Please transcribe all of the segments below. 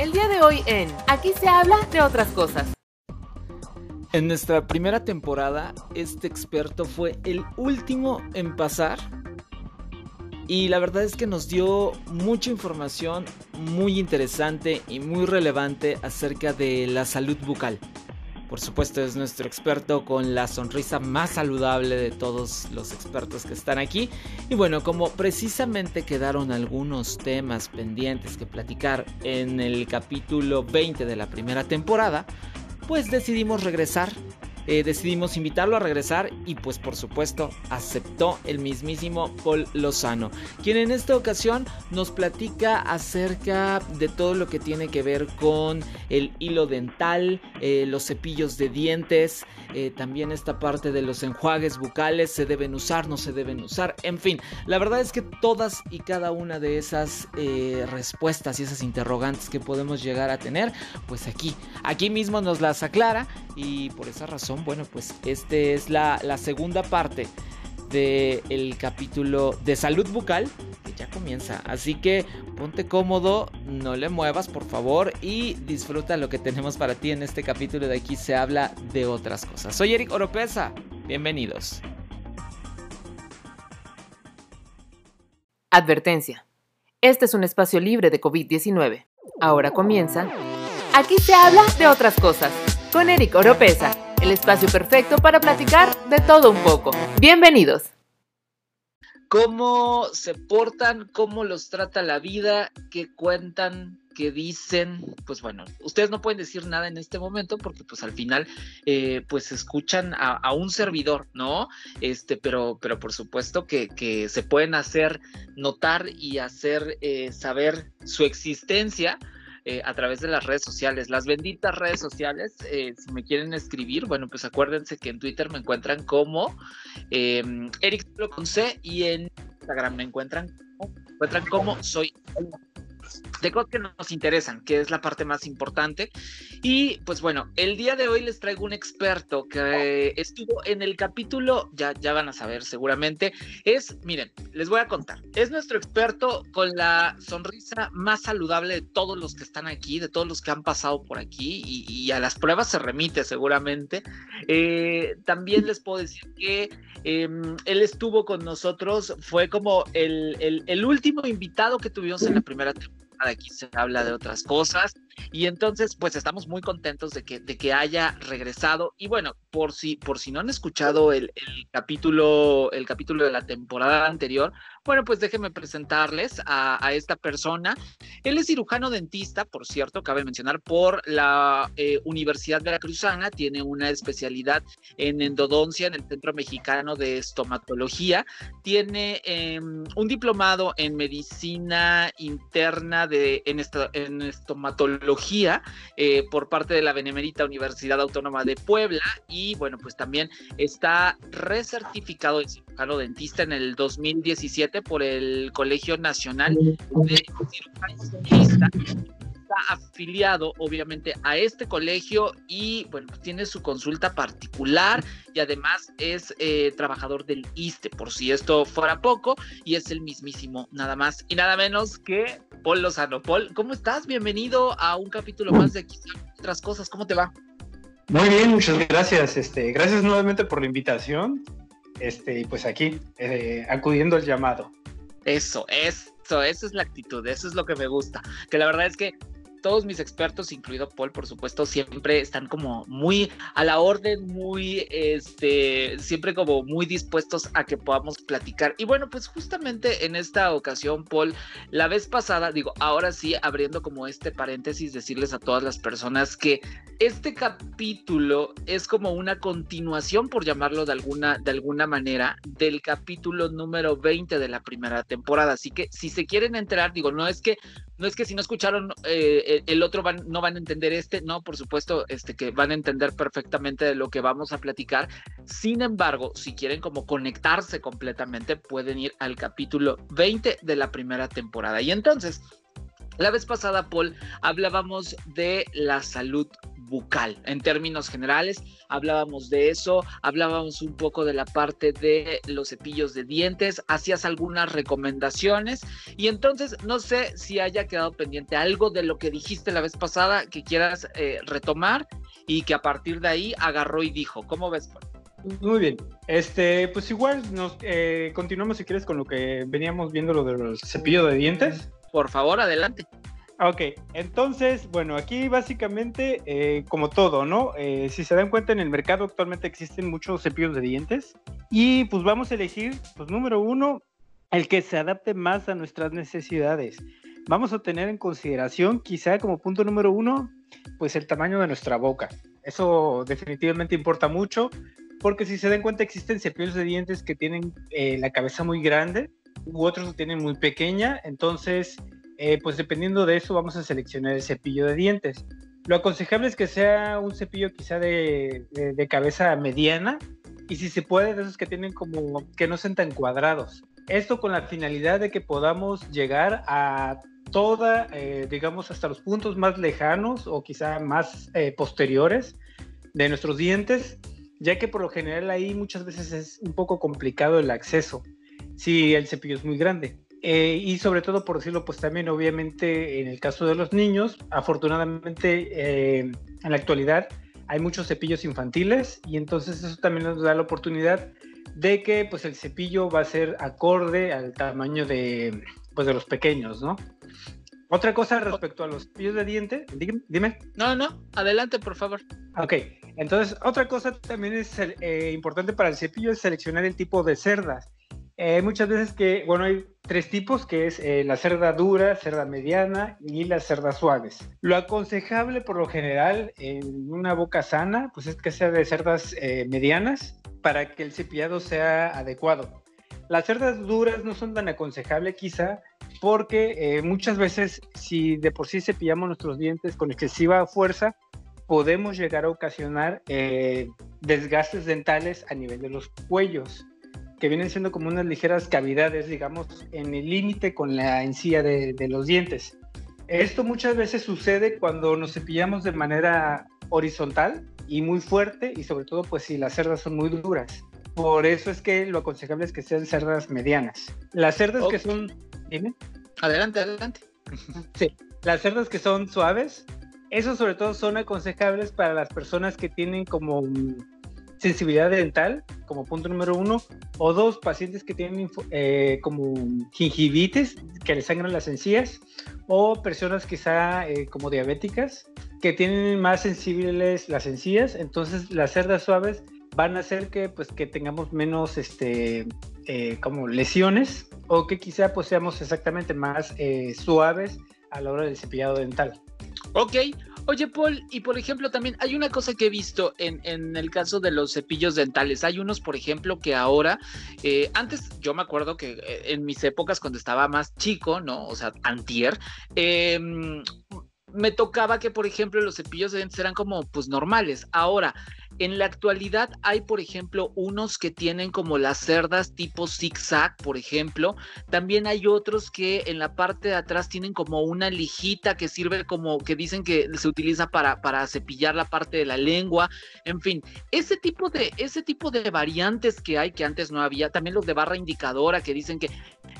El día de hoy en Aquí se habla de otras cosas. En nuestra primera temporada, este experto fue el último en pasar. Y la verdad es que nos dio mucha información muy interesante y muy relevante acerca de la salud bucal. Por supuesto es nuestro experto con la sonrisa más saludable de todos los expertos que están aquí. Y bueno, como precisamente quedaron algunos temas pendientes que platicar en el capítulo 20 de la primera temporada, pues decidimos regresar eh, decidimos invitarlo a regresar y pues por supuesto aceptó el mismísimo Paul Lozano, quien en esta ocasión nos platica acerca de todo lo que tiene que ver con el hilo dental, eh, los cepillos de dientes, eh, también esta parte de los enjuagues bucales, se deben usar, no se deben usar, en fin, la verdad es que todas y cada una de esas respuestas y esas interrogantes que podemos llegar a tener, pues aquí, aquí mismo nos las aclara y por esa razón bueno, pues este es la, segunda parte del capítulo de salud bucal que ya comienza. Así que ponte cómodo, no le muevas por favor y disfruta lo que tenemos para ti en este capítulo de aquí se habla de otras cosas. Soy Eric Oropesa, bienvenidos. Advertencia. Este es un espacio libre de COVID-19. Ahora comienza. Aquí se habla de otras cosas con Eric Oropesa el espacio perfecto para platicar de todo un poco. Bienvenidos. ¿Cómo se portan? ¿Cómo los trata la vida? ¿Qué cuentan? ¿Qué dicen? Pues bueno, ustedes no pueden decir nada en este momento porque pues al final eh, pues escuchan a, un servidor, ¿no? Este, pero, pero por supuesto que, se pueden hacer notar y hacer eh, saber su existencia eh, a través de las redes sociales, las benditas redes sociales. Eh, si me quieren escribir, bueno, pues acuérdense que en Twitter me encuentran como eh, Eric con C y en Instagram me encuentran, me encuentran como soy de cosas que nos interesan, que es la parte más importante. Y pues bueno, el día de hoy les traigo un experto que estuvo en el capítulo, ya, ya van a saber seguramente, es, miren, les voy a contar, es nuestro experto con la sonrisa más saludable de todos los que están aquí, de todos los que han pasado por aquí y, a las pruebas se remite seguramente. Eh, también les puedo decir que em, él estuvo con nosotros, fue como el, el, último invitado que tuvimos en la primera temporada aquí se habla de otras cosas. Y entonces, pues estamos muy contentos de que, de que haya regresado. Y bueno, por si, por si no han escuchado el, capítulo, el capítulo de la temporada anterior, bueno, pues déjenme presentarles a, esta persona. Él es cirujano dentista, por cierto, cabe mencionar, por la eh, Universidad Veracruzana. Tiene una especialidad en endodoncia en el Centro Mexicano de Estomatología. Tiene em, un diplomado en medicina interna de, en, en estomatología eh, por parte de la Benemérita Universidad Autónoma de Puebla. Y bueno, pues también está recertificado de cirujano dentista en el 2017 por el Colegio Nacional de Cirujanos Está afiliado, obviamente, a este colegio y, bueno, pues tiene su consulta particular y además es eh, trabajador del ISTE, por si esto fuera poco, y es el mismísimo, nada más y nada menos que Paul Lozano. Paul, ¿cómo estás? Bienvenido a un capítulo más de Quizás otras cosas. ¿Cómo te va? Muy bien, muchas gracias. Este, gracias nuevamente por la invitación este, y pues aquí, eh, acudiendo al llamado. Eso, eso, esa es la actitud, eso es lo que me gusta. Que la verdad es que todos mis expertos, incluido Paul, por supuesto, siempre están como muy a la orden, muy, este, siempre como muy dispuestos a que podamos platicar. Y bueno, pues justamente en esta ocasión, Paul, la vez pasada, digo, ahora sí, abriendo como este paréntesis, decirles a todas las personas que este capítulo es como una continuación, por llamarlo de alguna, de alguna manera, del capítulo número 20 de la primera temporada. Así que si se quieren enterar, digo, no es que no es que si no escucharon eh, el otro no van a entender este, no, por supuesto, este que van a entender perfectamente de lo que vamos a platicar. Sin embargo, si quieren como conectarse completamente, pueden ir al capítulo 20 de la primera temporada. Y entonces, la vez pasada, Paul, hablábamos de la salud bucal. En términos generales, hablábamos de eso, hablábamos un poco de la parte de los cepillos de dientes, hacías algunas recomendaciones y entonces no sé si haya quedado pendiente algo de lo que dijiste la vez pasada que quieras eh, retomar y que a partir de ahí agarró y dijo, ¿cómo ves? Muy bien. Este, pues igual nos eh, continuamos si quieres con lo que veníamos viendo lo del cepillo de dientes. Por favor, adelante. Ok, entonces, bueno, aquí básicamente, eh, como todo, ¿no? Eh, si se dan cuenta, en el mercado actualmente existen muchos cepillos de dientes y pues vamos a elegir, pues número uno, el que se adapte más a nuestras necesidades. Vamos a tener en consideración, quizá como punto número uno, pues el tamaño de nuestra boca. Eso definitivamente importa mucho, porque si se dan cuenta, existen cepillos de dientes que tienen eh, la cabeza muy grande u otros que tienen muy pequeña, entonces eh, pues dependiendo de eso vamos a seleccionar el cepillo de dientes. Lo aconsejable es que sea un cepillo quizá de, cabeza mediana y si se puede de esos que tienen como que no sean tan cuadrados. Esto con la finalidad de que podamos llegar a toda, eh, digamos, hasta los puntos más lejanos o quizá más eh, posteriores de nuestros dientes, ya que por lo general ahí muchas veces es un poco complicado el acceso si el cepillo es muy grande. Eh, y sobre todo, por decirlo, pues también obviamente en el caso de los niños, afortunadamente eh, en la actualidad hay muchos cepillos infantiles y entonces eso también nos da la oportunidad de que pues el cepillo va a ser acorde al tamaño de, pues, de los pequeños, ¿no? Otra cosa respecto a los cepillos de diente, dime. No, no, adelante, por favor. Ok, entonces otra cosa también es eh, importante para el cepillo es seleccionar el tipo de cerdas. Muchas veces que, bueno, hay tres tipos, que es eh, la cerda dura, cerda mediana y las cerdas suaves. Lo aconsejable por lo general en una boca sana, pues es que sea de cerdas eh, medianas para que el cepillado sea adecuado. Las cerdas duras no son tan aconsejables quizá porque eh, muchas veces si de por sí cepillamos nuestros dientes con excesiva fuerza, podemos llegar a ocasionar desgastes dentales a nivel de los cuellos que vienen siendo como unas ligeras cavidades, digamos, en el límite con la encía de, los dientes. Esto muchas veces sucede cuando nos cepillamos de manera horizontal y muy fuerte y sobre todo pues si las cerdas son muy duras. Por eso es que lo aconsejable es que sean cerdas medianas. Las cerdas que son... Dime. Adelante, adelante. Sí, las cerdas que son suaves, eso sobre todo son aconsejables para las personas que tienen como sensibilidad dental, como punto número uno, o dos, pacientes que tienen eh, como gingivitis, que les sangran las encías, o personas quizá eh, como diabéticas, que tienen más sensibles las encías, entonces las cerdas suaves van a hacer que pues que tengamos menos este eh, como lesiones o que quizá pues seamos exactamente más suaves a la hora del cepillado dental. Ok, Oye, Paul, y por ejemplo, también hay una cosa que he visto en, el caso de los cepillos dentales. Hay unos, por ejemplo, que ahora, eh, antes yo me acuerdo que eh, en mis épocas, cuando estaba más chico, ¿no? O sea, antier, eh, me tocaba que, por ejemplo, los cepillos de dientes eran como, pues, normales. Ahora, en la actualidad hay, por ejemplo, unos que tienen como las cerdas tipo zigzag, por ejemplo. También hay otros que en la parte de atrás tienen como una lijita que sirve como que dicen que se utiliza para, para cepillar la parte de la lengua. En fin, ese tipo de, ese tipo de variantes que hay que antes no había. También los de barra indicadora que dicen que,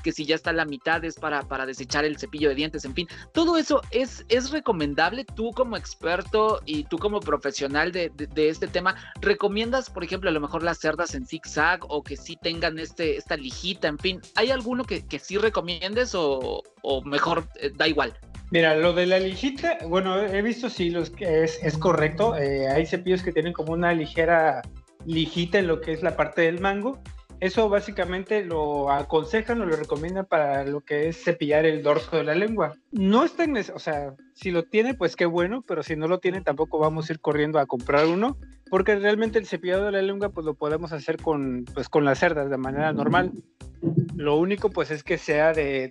que si ya está la mitad es para, para desechar el cepillo de dientes. En fin, todo eso es, es recomendable. Tú como experto y tú como profesional de este tema ¿recomiendas, por ejemplo, a lo mejor las cerdas en zigzag o que sí tengan este, esta lijita? En fin, ¿hay alguno que, que sí recomiendes o, mejor eh, da igual? Mira, lo de la lijita, bueno, he visto sí los que es, es correcto. Eh, hay cepillos que tienen como una ligera lijita en lo que es la parte del mango. Eso básicamente lo aconsejan o lo recomiendan para lo que es cepillar el dorso de la lengua. No está en, o sea, si lo tiene, pues qué bueno, pero si no lo tiene, tampoco vamos a ir corriendo a comprar uno porque realmente el cepillado de la lengua pues lo podemos hacer con, pues, con las cerdas de manera normal. Lo único pues es que sea de,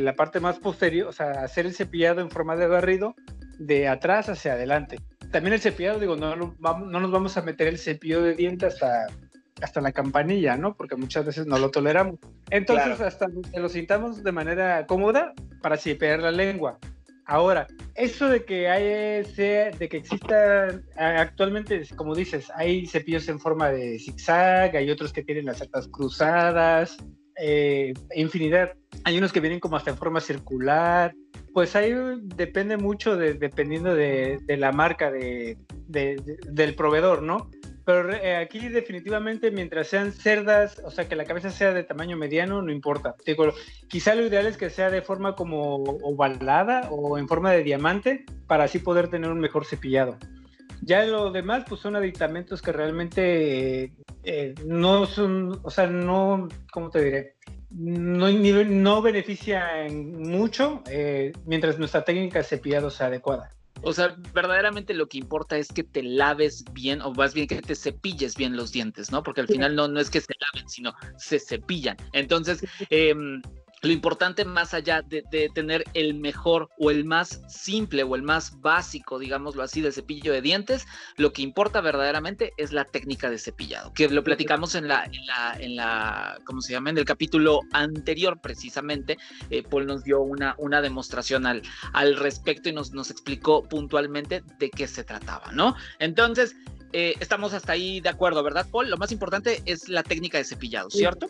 la parte más posterior, o sea, hacer el cepillado en forma de barrido de atrás hacia adelante. También el cepillado, digo, no, no, no nos vamos a meter el cepillo de dientes hasta, hasta la campanilla, ¿no? Porque muchas veces no lo toleramos. Entonces, hasta que lo sintamos de manera cómoda para cepillar la lengua. Ahora, eso de que hay, sea, de que exista actualmente, como dices, hay cepillos en forma de zigzag, hay otros que tienen las cerdas cruzadas, eh, infinidad. Hay unos que vienen como hasta en forma circular. Pues ahí depende mucho de, dependiendo de, la marca de, del proveedor, ¿no? Pero eh, aquí definitivamente mientras sean cerdas, o sea, que la cabeza sea de tamaño mediano, no importa. Digo, quizá lo ideal es que sea de forma como ovalada o en forma de diamante para así poder tener un mejor cepillado. Ya lo demás, pues son aditamentos que realmente eh, no son, o sea, no, ¿cómo te diré? No, no benefician mucho eh, mientras nuestra técnica de cepillado sea adecuada. O sea, verdaderamente lo que importa es que te laves bien, o más bien que te cepilles bien los dientes, ¿no? Porque al final no, no es que se laven, sino se cepillan. Entonces, eh, lo importante más allá de, tener el mejor o el más simple o el más básico, digámoslo así, del cepillo de dientes, lo que importa verdaderamente es la técnica de cepillado, que lo platicamos en la, en la, en la ¿cómo se llama? En el capítulo anterior precisamente, eh, Paul nos dio una, una demostración al, al respecto y nos, nos explicó puntualmente de qué se trataba, ¿no? Entonces, eh, estamos hasta ahí de acuerdo, ¿verdad, Paul? Lo más importante es la técnica de cepillado, ¿cierto?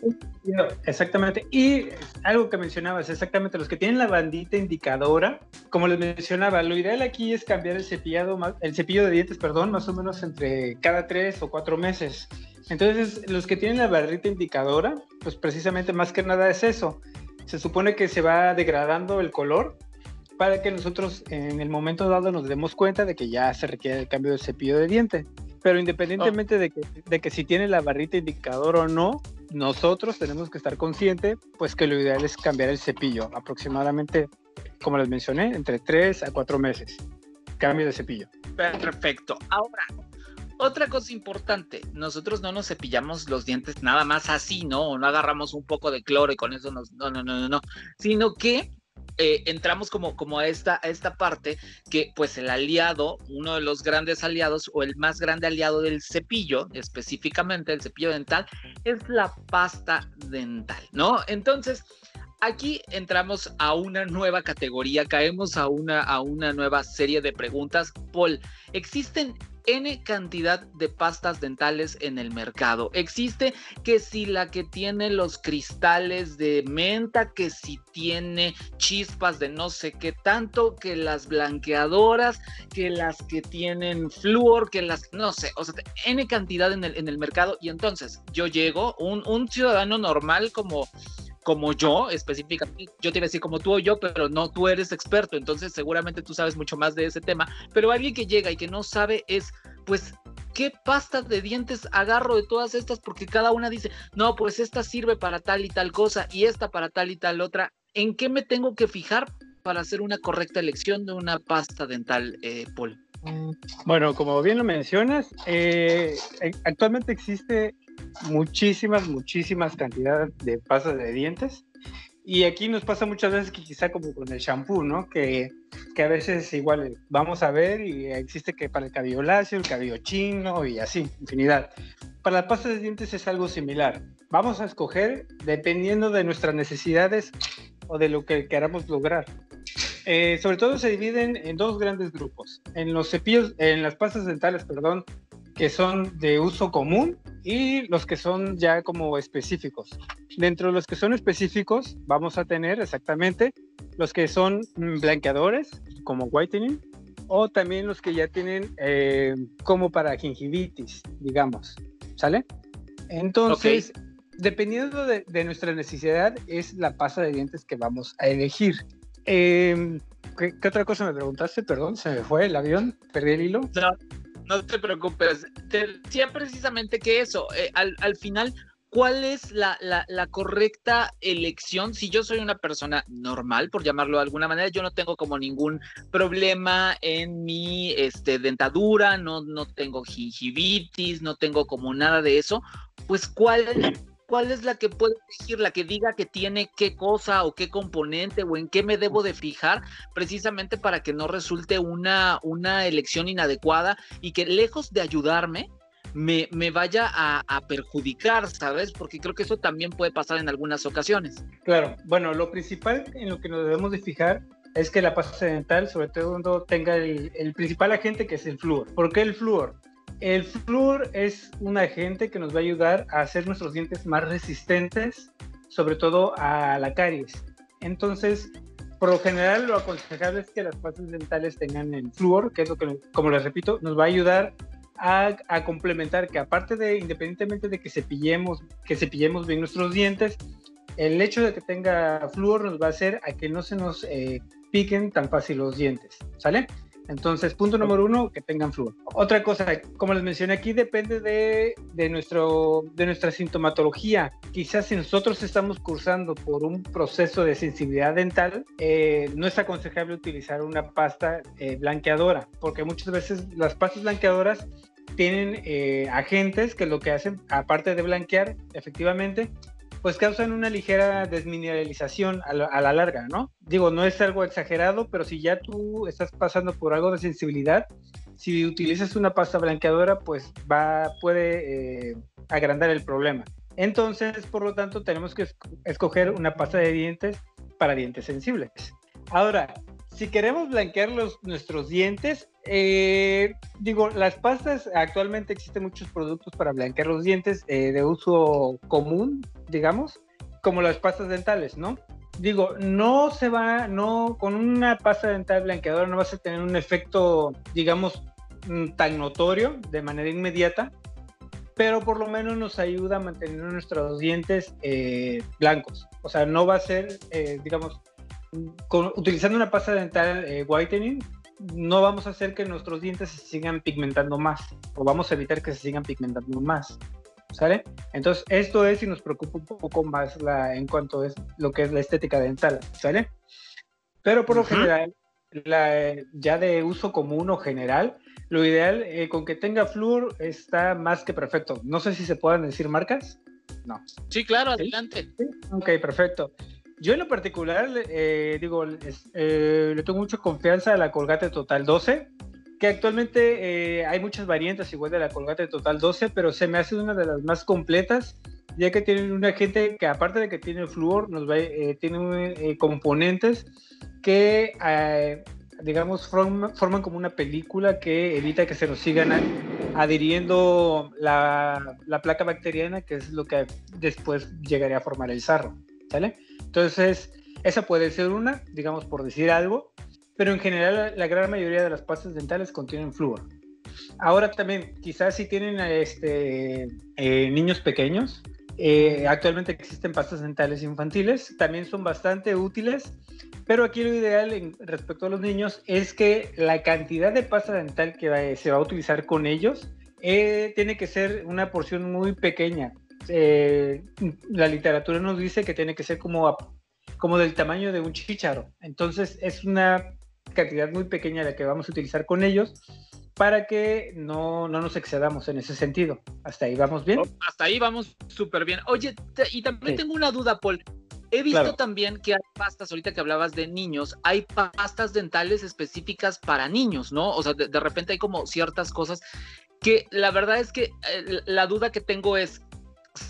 Exactamente. Y algo que mencionabas, exactamente, los que tienen la bandita indicadora, como les mencionaba, lo ideal aquí es cambiar el cepillado, el cepillo de dientes, perdón, más o menos entre cada tres o cuatro meses. Entonces, los que tienen la barrita indicadora, pues precisamente más que nada es eso. Se supone que se va degradando el color para que nosotros en el momento dado nos demos cuenta de que ya se requiere el cambio de cepillo de diente. Pero independientemente de, que, de que si tiene la barrita indicador o no, nosotros tenemos que estar conscientes, pues que lo ideal es cambiar el cepillo, aproximadamente, como les mencioné, entre 3 a 4 meses. Cambio de cepillo. Perfecto. Ahora, otra cosa importante, nosotros no nos cepillamos los dientes nada más así, ¿no? O no agarramos un poco de cloro y con eso nos... No, no, no, no, no. Sino que eh, entramos como, como a, esta, a esta parte que pues el aliado, uno de los grandes aliados o el más grande aliado del cepillo, específicamente el cepillo dental, es la pasta dental, ¿no? Entonces, aquí entramos a una nueva categoría, caemos a una, a una nueva serie de preguntas. Paul, ¿existen N cantidad de pastas dentales en el mercado. Existe que si la que tiene los cristales de menta, que si tiene chispas de no sé qué tanto, que las blanqueadoras, que las que tienen flúor, que las, no sé, o sea, N cantidad en el, en el mercado. Y entonces yo llego, un, un ciudadano normal como como yo, específicamente, yo te iba a decir como tú o yo, pero no, tú eres experto, entonces seguramente tú sabes mucho más de ese tema, pero alguien que llega y que no sabe es, pues, ¿qué pasta de dientes agarro de todas estas? Porque cada una dice, no, pues esta sirve para tal y tal cosa y esta para tal y tal otra. ¿En qué me tengo que fijar para hacer una correcta elección de una pasta dental, eh, Paul? Bueno, como bien lo mencionas, eh, actualmente existe muchísimas, muchísimas cantidades de pastas de dientes. Y aquí nos pasa muchas veces que quizá como con el shampoo, ¿no? Que, que a veces igual vamos a ver y existe que para el cabello lacio, el cabello chino y así, infinidad. Para la pasta de dientes es algo similar. Vamos a escoger dependiendo de nuestras necesidades o de lo que queramos lograr. Eh, sobre todo se dividen en dos grandes grupos. En los cepillos, en las pastas dentales, perdón, que son de uso común y los que son ya como específicos. Dentro de los que son específicos vamos a tener exactamente los que son mm, blanqueadores como whitening o también los que ya tienen eh, como para gingivitis, digamos. ¿Sale? Entonces, dependiendo de, nuestra necesidad, es la pasta de dientes que vamos a elegir. Em, ¿qué, otra cosa me preguntaste? Perdón, se me fue el avión, perdí el hilo no te preocupes. Te decía precisamente que eso, eh, al, final, ¿cuál es la, correcta elección? Si yo soy una persona normal, por llamarlo de alguna manera, yo no tengo como ningún problema en mi este, dentadura, no, no tengo gingivitis, no tengo como nada de eso, pues ¿cuál cuál es la que puedo elegir, la que diga que tiene qué cosa o qué componente o en qué me debo de fijar, precisamente para que no resulte una, una elección inadecuada y que lejos de ayudarme, me, me vaya a, a, perjudicar, ¿sabes? Porque creo que eso también puede pasar en algunas ocasiones. Claro, bueno, lo principal en lo que nos debemos de fijar es que la pasta dental, sobre todo, tenga el, el principal agente que es el flúor. ¿Por qué el flúor? El flúor es un agente que nos va a ayudar a hacer nuestros dientes más resistentes, sobre todo a la caries. Entonces, por lo general, lo aconsejable es que las pastas dentales tengan el flúor, que es lo que, como les repito, nos va a ayudar a, complementar que aparte de, independientemente de que cepillemos, que cepillemos bien nuestros dientes, el hecho de que tenga flúor nos va a hacer a que no se nos eh, piquen tan fácil los dientes, ¿sale? Entonces, punto número uno, que tengan flúor. Otra cosa, como les mencioné aquí, depende de, nuestro, de nuestra sintomatología. Quizás si nosotros estamos cursando por un proceso de sensibilidad dental, eh, no es aconsejable utilizar una pasta eh, blanqueadora, porque muchas veces las pastas blanqueadoras tienen eh, agentes que lo que hacen, aparte de blanquear, efectivamente, pues causan una ligera desmineralización a la, larga, ¿no? Digo, no es algo exagerado, pero si ya tú estás pasando por algo de sensibilidad, si utilizas una pasta blanqueadora, pues va, puede eh, agrandar el problema. Entonces, por lo tanto, tenemos que escoger una pasta de dientes para dientes sensibles. Ahora, si queremos blanquear los, nuestros dientes, eh, digo, las pastas, actualmente existen muchos productos para blanquear los dientes eh, de uso común, digamos, como las pastas dentales, ¿no? Digo, no se va, no, con una pasta dental blanqueadora no vas a tener un efecto, digamos, mm, tan notorio de manera inmediata, pero por lo menos nos ayuda a mantener nuestros dientes eh, blancos. O sea, no va a ser, digamos, utilizando una pasta dental eh, whitening, no vamos a hacer que nuestros dientes se sigan pigmentando más, o vamos a evitar que se sigan pigmentando más. ¿Sale? Entonces, esto es y nos preocupa un poco más la, en cuanto es lo que es la estética dental, ¿sale? Pero por lo general, la, ya de uso común o general, lo ideal eh, con que tenga flúor está más que perfecto. No sé si se puedan decir marcas. No. Sí, claro, adelante. Ok, perfecto. Yo en lo particular, eh, digo, eh, le tengo mucha confianza a la Colgate Total 12, que actualmente eh, hay muchas variantes igual de la Colgate Total 12, pero se me hace una de las más completas, ya que tiene una gente que aparte de que tiene flúor, nos va, tiene componentes que, digamos, forman, como una película que evita que se nos sigan adhiriendo la, la placa bacteriana, que es lo que después llegaría a formar el sarro, ¿sale? Entonces, esa puede ser una, digamos por decir algo, pero en general la gran mayoría de las pastas dentales contienen flúor. Ahora también, quizás si tienen este, eh, niños pequeños, eh, actualmente existen pastas dentales infantiles, también son bastante útiles, pero aquí lo ideal respecto a los niños es que la cantidad de pasta dental que se va a utilizar con ellos eh, tiene que ser una porción muy pequeña. Eh, la literatura nos dice que tiene que ser como, como del tamaño de un chícharo. Entonces es una cantidad muy pequeña la que vamos a utilizar con ellos para que no, no nos excedamos en ese sentido. ¿Hasta ahí vamos bien? Oh, hasta ahí vamos súper bien. Oye, y también tengo una duda, Paul. He visto también que hay pastas, ahorita que hablabas de niños, hay pastas dentales específicas para niños, ¿no? O sea, de, de repente hay como ciertas cosas que la verdad es que eh, la duda que tengo es,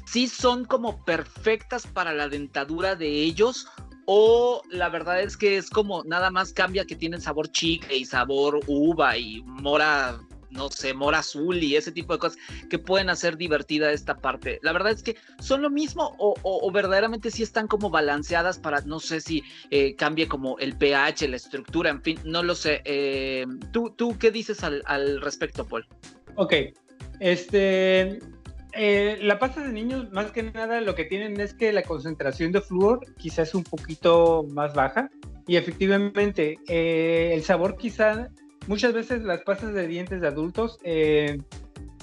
sí son como perfectas para la dentadura de ellos o la verdad es que es como nada más cambia que tienen sabor chicle y sabor uva y mora no sé, mora azul y ese tipo de cosas que pueden hacer divertida esta parte. La verdad es que son lo mismo o, verdaderamente sí están como balanceadas para, no sé si eh, cambie como el pH, la estructura, en fin, no lo sé. Eh, ¿tú, ¿Tú qué dices al, al respecto, Paul? Ok, este, eh, la pasta de niños, más que nada, lo que tienen es que la concentración de flúor quizás es un poquito más baja. Y efectivamente, eh, el sabor quizá, muchas veces las pastas de dientes de adultos, eh,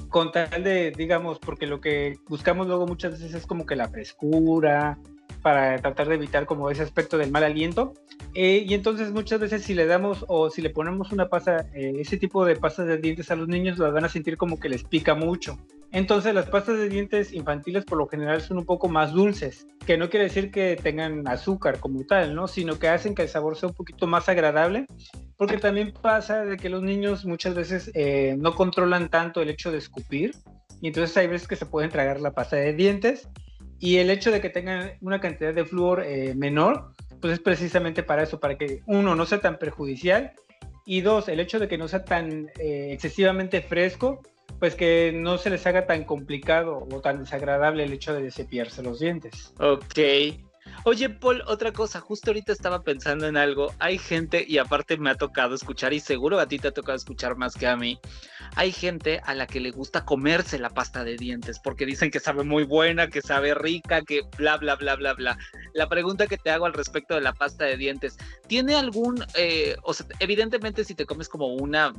con tal de, digamos, porque lo que buscamos luego muchas veces es como que la frescura, para tratar de evitar como ese aspecto del mal aliento. y entonces muchas veces si le damos o si le ponemos una pasta, ese tipo de pastas de dientes a los niños, las van a sentir como que les pica mucho. Entonces las pastas de dientes infantiles por lo general son un poco más dulces, que no quiere decir que tengan azúcar como tal, ¿no? Sino que hacen que el sabor sea un poquito más agradable, porque también pasa de que los niños muchas veces eh, no controlan tanto el hecho de escupir, y entonces hay veces que se pueden tragar la pasta de dientes, y el hecho de que tengan una cantidad de flúor eh, menor, pues es precisamente para eso, para que uno no sea tan perjudicial y dos, el hecho de que no sea tan eh, excesivamente fresco, pues que no se les haga tan complicado o tan desagradable el hecho de cepillarse los dientes. Ok, Oye, Paul, otra cosa, justo ahorita estaba pensando en algo. Hay gente, y aparte me ha tocado escuchar, y seguro a ti te ha tocado escuchar más que a mí. Hay gente a la que le gusta comerse la pasta de dientes porque dicen que sabe muy buena, que sabe rica, que bla, bla, bla, bla, bla. La pregunta que te hago al respecto de la pasta de dientes, ¿tiene algún, eh, o sea, evidentemente si te comes como una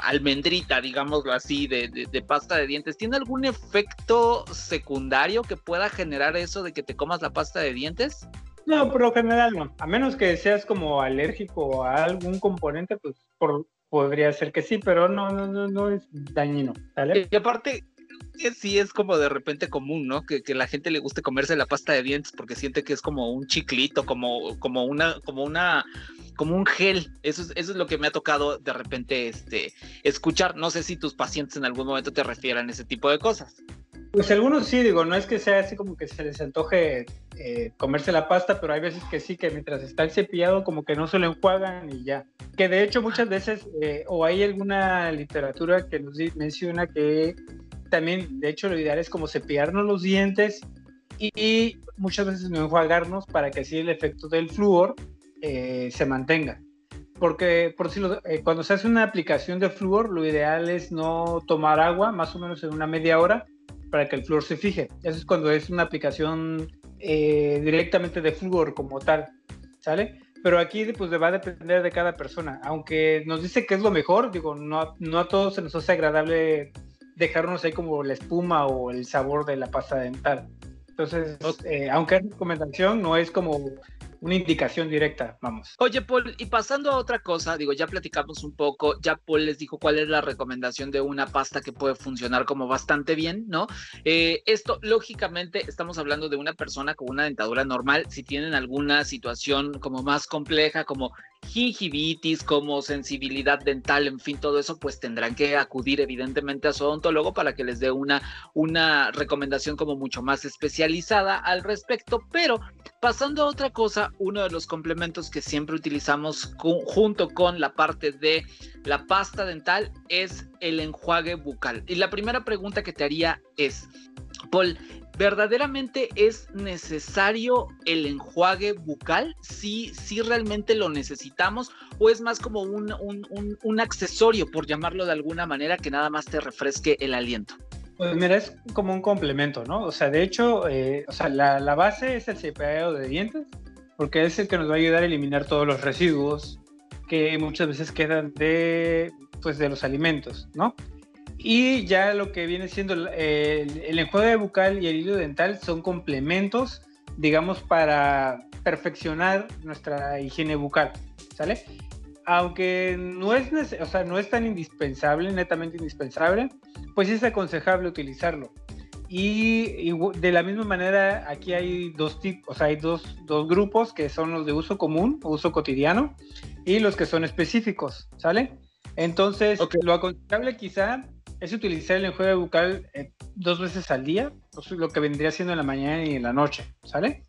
almendrita, digámoslo así, de, de, pasta de dientes, ¿tiene algún efecto secundario que pueda generar eso de que te comas la pasta de dientes? No, por lo general no. A menos que seas como alérgico a algún componente, pues podría ser que sí, pero no, no, no, no es dañino. Y aparte, sí es como de repente común, ¿no? Que, que, la gente le guste comerse la pasta de dientes porque siente que es como un chiclito, como, como una, como una, como un gel. Eso es, eso es lo que me ha tocado de repente este, escuchar. No sé si tus pacientes en algún momento te refieran a ese tipo de cosas. Pues algunos sí, digo, no es que sea así como que se les antoje eh, comerse la pasta, pero hay veces que sí, que mientras está el cepillado como que no se lo enjuagan y ya. Que de hecho muchas veces, eh, o hay alguna literatura que nos menciona que también, de hecho, lo ideal es como cepillarnos los dientes y, muchas veces no enjuagarnos para que así el efecto del flúor eh, se mantenga. Porque por si cuando se hace una aplicación de flúor, lo ideal es no tomar agua más o menos en una media hora para que el flúor se fije. Eso es cuando es una aplicación eh, directamente de flúor como tal, ¿sale? Pero aquí pues va a depender de cada persona. Aunque nos dice que es lo mejor, digo, no, no a todos se nos hace agradable dejarnos ahí como la espuma o el sabor de la pasta dental. Entonces, eh, aunque es recomendación, no es como una indicación directa, vamos. Oye, Paul, y pasando a otra cosa, digo, ya platicamos un poco, ya Paul les dijo cuál es la recomendación de una pasta que puede funcionar como bastante bien, ¿no? Eh, esto, lógicamente, estamos hablando de una persona con una dentadura normal, si tienen alguna situación como más compleja, como gingivitis, como sensibilidad dental, en fin, todo eso, pues tendrán que acudir evidentemente a su odontólogo para que les dé una, una recomendación como mucho más especializada al respecto. Pero pasando a otra cosa, uno de los complementos que siempre utilizamos junto con la parte de la pasta dental es el enjuague bucal. Y la primera pregunta que te haría es, Paul, ¿verdaderamente es necesario el enjuague bucal? ¿Sí, sí realmente lo necesitamos? ¿O es más como un, un, accesorio, por llamarlo de alguna manera, que nada más te refresque el aliento? Pues mira, es como un complemento, ¿no? O sea, de hecho, eh, o sea, la, la, base es el cepillado de dientes, porque es el que nos va a ayudar a eliminar todos los residuos que muchas veces quedan de, pues, de los alimentos, ¿no? Y ya lo que viene siendo el, el, enjuague bucal y el hilo dental son complementos, digamos, para perfeccionar nuestra higiene bucal, ¿sale? Aunque no es, o sea, no es tan indispensable, netamente indispensable, pues es aconsejable utilizarlo. Y, de la misma manera, aquí hay dos tipos, o sea, hay dos, dos, grupos que son los de uso común, uso cotidiano, y los que son específicos, ¿sale? Entonces, lo aconsejable quizá es utilizar el enjuague bucal eh, dos veces al día, lo que vendría siendo en la mañana y en la noche, ¿sale?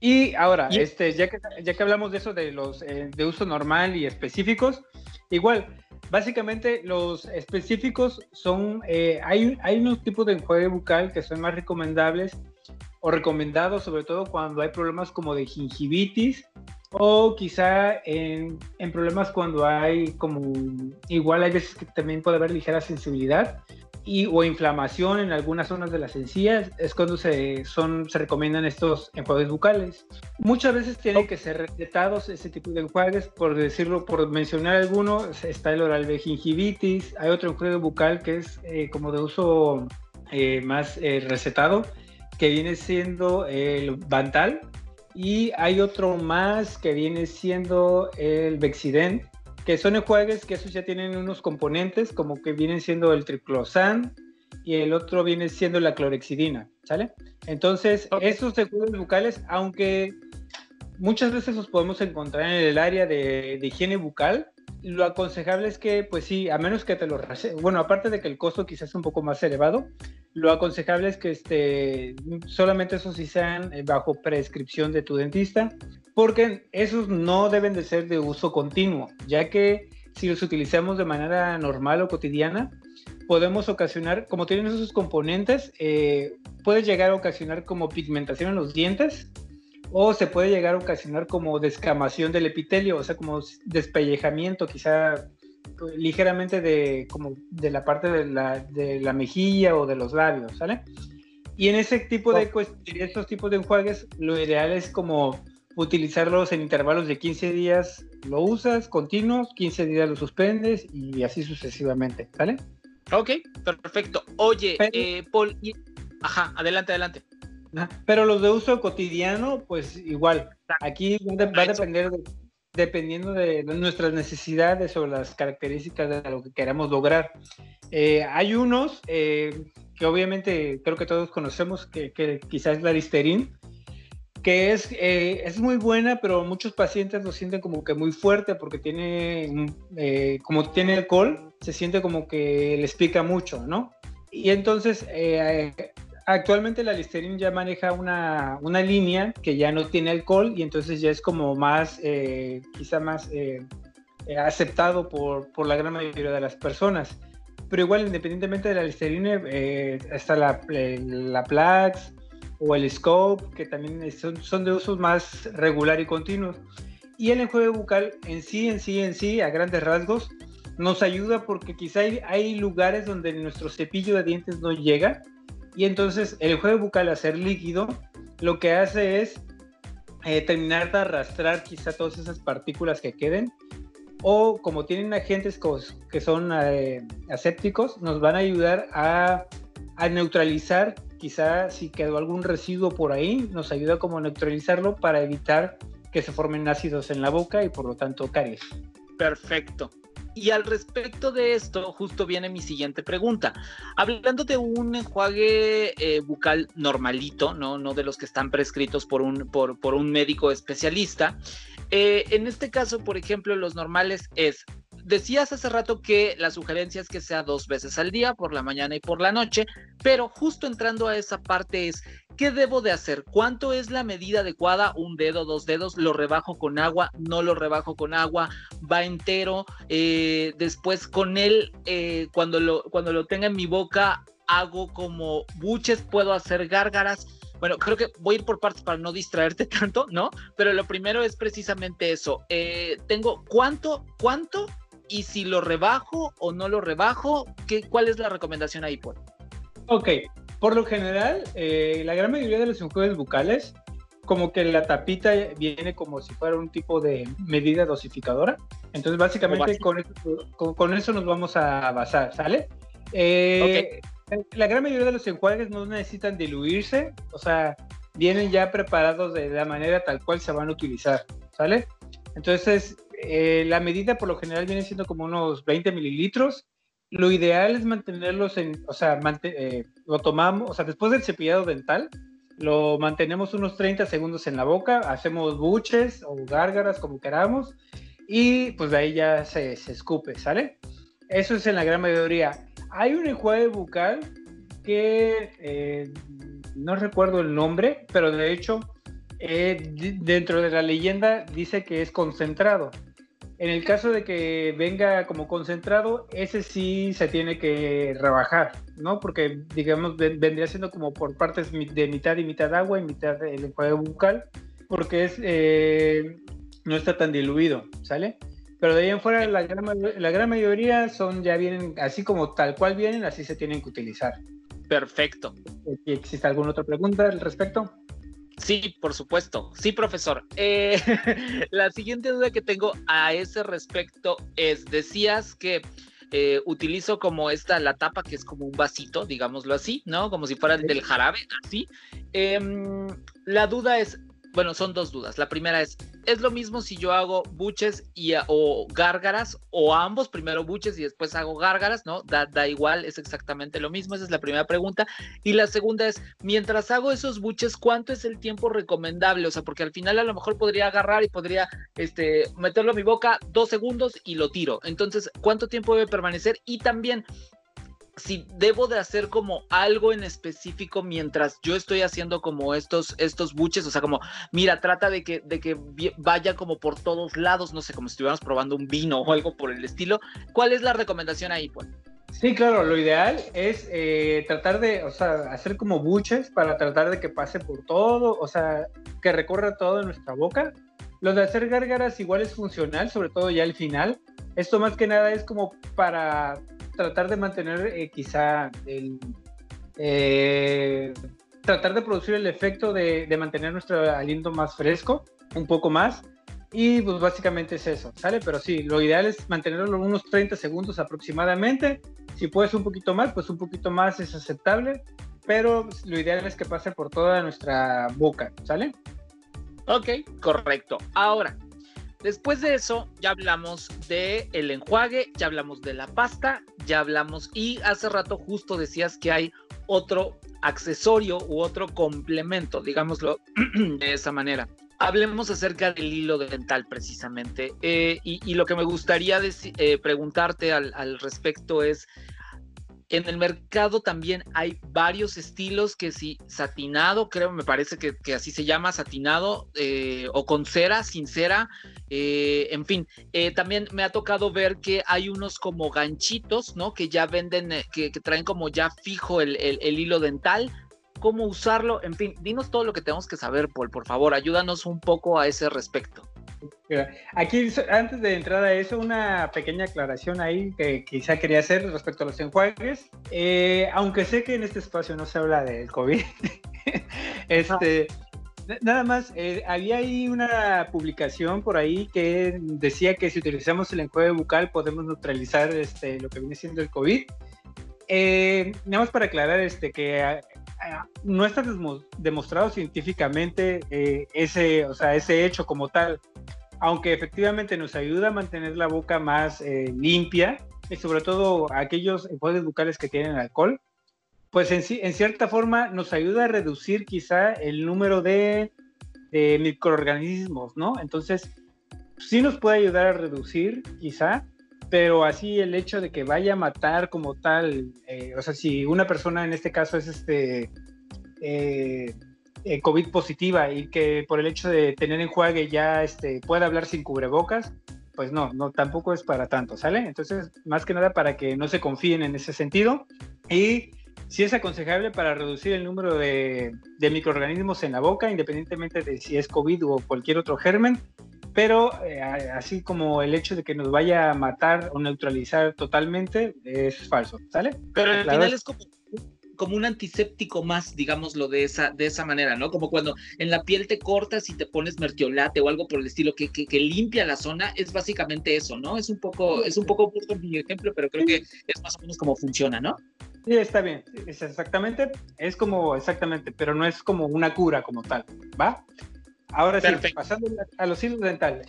Y ahora, este, ya, que, ya que hablamos de eso de los eh, de uso normal y específicos, igual, básicamente los específicos son, eh, hay, hay unos tipos de enjuague bucal que son más recomendables o recomendados sobre todo cuando hay problemas como de gingivitis o quizá en, problemas cuando hay como, igual hay veces que también puede haber ligera sensibilidad y, o inflamación en algunas zonas de las encías, es cuando se, son, se recomiendan estos enjuagues bucales. Muchas veces tienen que ser recetados ese tipo de enjuagues, por decirlo, por mencionar alguno, está el oral de gingivitis, hay otro enjuague bucal que es eh, como de uso eh, más eh, recetado, que viene siendo el Bantal, y hay otro más que viene siendo el Bexident, que son enjuagues que esos ya tienen unos componentes, como que vienen siendo el triclosan y el otro viene siendo la clorexidina, ¿sale? Entonces, esos enjuagues bucales, aunque muchas veces los podemos encontrar en el área de, de, higiene bucal, lo aconsejable es que, pues sí, a menos que te lo... Bueno, aparte de que el costo quizás es un poco más elevado, lo aconsejable es que este, solamente esos sí sean eh, bajo prescripción de tu dentista, porque esos no deben de ser de uso continuo, ya que si los utilizamos de manera normal o cotidiana, podemos ocasionar, como tienen esos componentes, eh, puede llegar a ocasionar como pigmentación en los dientes o se puede llegar a ocasionar como descamación del epitelio, o sea, como despellejamiento quizá ligeramente de, como de la parte de la, de la mejilla o de los labios, ¿sale? Y en ese tipo de, estos tipos de enjuagues, lo ideal es como utilizarlos en intervalos de 15 días, lo usas continuos, 15 días lo suspendes y así sucesivamente, ¿sale? Ok, perfecto. Oye, eh, Paul, ajá, adelante, adelante. Pero los de uso cotidiano, pues igual, aquí va a depender de, dependiendo de nuestras necesidades o las características de lo que queramos lograr. Eh, hay unos eh, que obviamente creo que todos conocemos, que, que quizás la Listerine, que es, eh, es muy buena, pero muchos pacientes lo sienten como que muy fuerte porque tiene, como tiene alcohol, se siente como que les pica mucho, ¿no? Y entonces actualmente la Listerine ya maneja una, una, línea que ya no tiene alcohol y entonces ya es como más, eh, quizá más eh, eh, aceptado por, por, la gran mayoría de las personas. Pero igual, independientemente de la Listerine, está la, la Plax o el Scope, que también son, son de usos más regular y continuos. Y el enjuague bucal en sí, en sí, en sí, a grandes rasgos, nos ayuda porque quizá hay, hay lugares donde nuestro cepillo de dientes no llega y entonces el juego bucal a ser líquido lo que hace es eh, terminar de arrastrar quizá todas esas partículas que queden o como tienen agentes que son eh, asépticos, nos van a ayudar a, neutralizar, quizá si quedó algún residuo por ahí, nos ayuda como a neutralizarlo para evitar que se formen ácidos en la boca y por lo tanto caries. Perfecto. Y al respecto de esto, justo viene mi siguiente pregunta. Hablando de un enjuague eh, bucal normalito, ¿no? no de los que están prescritos por un, por, por un médico especialista, eh, en este caso, por ejemplo, los normales es decías hace rato que la sugerencia es que sea dos veces al día, por la mañana y por la noche, pero justo entrando a esa parte es, ¿qué debo de hacer? ¿Cuánto es la medida adecuada? ¿Un dedo, dos dedos? ¿Lo rebajo con agua? ¿No lo rebajo con agua? ¿Va entero? Eh, después con él, eh, cuando, lo, cuando lo tenga en mi boca, hago como buches, puedo hacer gárgaras. Bueno, creo que voy a ir por partes para no distraerte tanto, ¿no? Pero lo primero es precisamente eso. Eh, tengo cuánto, cuánto y si lo rebajo o no lo rebajo, ¿qué, ¿cuál es la recomendación ahí, Paul? Ok, por lo general, eh, la gran mayoría de los enjuagues bucales, como que la tapita viene como si fuera un tipo de medida dosificadora. Entonces, básicamente con eso, con, eso, nos vamos a basar, ¿sale? Eh, la gran mayoría de los enjuagues no necesitan diluirse, o sea, vienen ya preparados de la manera tal cual se van a utilizar, ¿sale? Entonces, eh, la medida por lo general viene siendo como unos 20 mililitros. Lo ideal es mantenerlos en, o sea, eh, lo tomamos, o sea, después del cepillado dental, lo mantenemos unos 30 segundos en la boca, hacemos buches o gárgaras, como queramos, y pues de ahí ya se, escupe, ¿sale? Eso es en la gran mayoría. Hay un enjuague bucal que eh, no recuerdo el nombre, pero de hecho dentro de la leyenda dice que es concentrado. En el caso de que venga como concentrado, ese sí se tiene que rebajar, ¿no? Porque, digamos, vendría siendo como por partes de mitad y mitad agua y mitad el enjuague bucal, porque es, eh, no está tan diluido, ¿sale? Pero de ahí en fuera, la gran, la gran mayoría son ya vienen así como tal cual vienen, así se tienen que utilizar. Perfecto. ¿Existe alguna otra pregunta al respecto? Sí, por supuesto. Sí, profesor. Eh, la siguiente duda que tengo a ese respecto es, decías que eh, utilizo como esta, la tapa, que es como un vasito, digámoslo así, ¿no? Como si fuera del jarabe, así. Em, la duda es, bueno, son dos dudas. La primera es, ¿es lo mismo si yo hago buches y, o gárgaras o ambos, primero buches y después hago gárgaras, ¿no? Da, da igual, es exactamente lo mismo, esa es la primera pregunta. Y la segunda es, mientras hago esos buches, ¿cuánto es el tiempo recomendable? O sea, porque al final a lo mejor podría agarrar y podría este, meterlo a mi boca dos segundos y lo tiro. Entonces, ¿cuánto tiempo debe permanecer? Y también, si debo de hacer como algo en específico mientras yo estoy haciendo como estos, estos buches, o sea, como, mira, trata de que, de que vaya como por todos lados, no sé, como si estuviéramos probando un vino o algo por el estilo. ¿Cuál es la recomendación ahí, Paul? Sí, claro, lo ideal es eh, tratar de, o sea, hacer como buches para tratar de que pase por todo, o sea, que recorra toda nuestra boca. Lo de hacer gárgaras igual es funcional, sobre todo ya al final. Esto más que nada es como para tratar de mantener eh, quizá. Eh, tratar de producir el efecto de, de, mantener nuestro aliento más fresco, un poco más. Y pues básicamente es eso, ¿sale? Pero sí, lo ideal es mantenerlo unos 30 segundos aproximadamente. Si puedes un poquito más, pues un poquito más es aceptable. Pero lo ideal es que pase por toda nuestra boca, ¿sale? Ok, correcto. Ahora, Después de eso, ya hablamos de el enjuague, ya hablamos de la pasta, ya hablamos y hace rato justo decías que hay otro accesorio u otro complemento, digámoslo de esa manera. Hablemos acerca del hilo dental precisamente. Eh, y, lo que me gustaría eh, preguntarte al, al respecto es, en el mercado también hay varios estilos que si satinado, creo, me parece que, así se llama, satinado, eh, o con cera, sin cera, eh, en fin. Eh, también me ha tocado ver que hay unos como ganchitos, ¿no? Que ya venden, que, traen como ya fijo el, el hilo dental. ¿Cómo usarlo? En fin, dinos todo lo que tenemos que saber, Paul, por favor, ayúdanos un poco a ese respecto. Aquí, antes de entrar a eso, una pequeña aclaración ahí que quizá quería hacer respecto a los enjuagues. Eh, aunque sé que en este espacio no se habla del COVID, este, nada más, eh, había ahí una publicación por ahí que decía que si utilizamos el enjuague bucal podemos neutralizar este, lo que viene siendo el COVID. Eh, nada más para aclarar este, que no está demostrado científicamente ese, o sea, ese hecho como tal aunque efectivamente nos ayuda a mantener la boca más eh, limpia, y sobre todo aquellos enjuagues bucales que tienen alcohol, pues en, cierta forma nos ayuda a reducir quizá el número de, microorganismos, ¿no? Entonces, sí nos puede ayudar a reducir quizá, pero así el hecho de que vaya a matar como tal, eh, o sea, si una persona en este caso es este... Eh, eh, COVID positiva y que por el hecho de tener enjuague ya este, pueda hablar sin cubrebocas, pues no, no, tampoco es para tanto, ¿sale? Entonces, más que nada para que no se confíen en ese sentido. Y si es aconsejable para reducir el número de, microorganismos en la boca, independientemente de si es COVID o cualquier otro germen, pero eh, así como el hecho de que nos vaya a matar o neutralizar totalmente es falso, ¿sale? Pero al final es como como un antiséptico más, digámoslo de esa, de esa manera, ¿no? Como cuando en la piel te cortas y te pones mertiolate o algo por el estilo que, que, limpia la zona, es básicamente eso, ¿no? Es un poco, es un poco mi ejemplo, pero creo que es más o menos como funciona, ¿no? Sí, está bien, es exactamente, es como exactamente, pero no es como una cura como tal, ¿va? Ahora sí, pasando a los hilos dentales.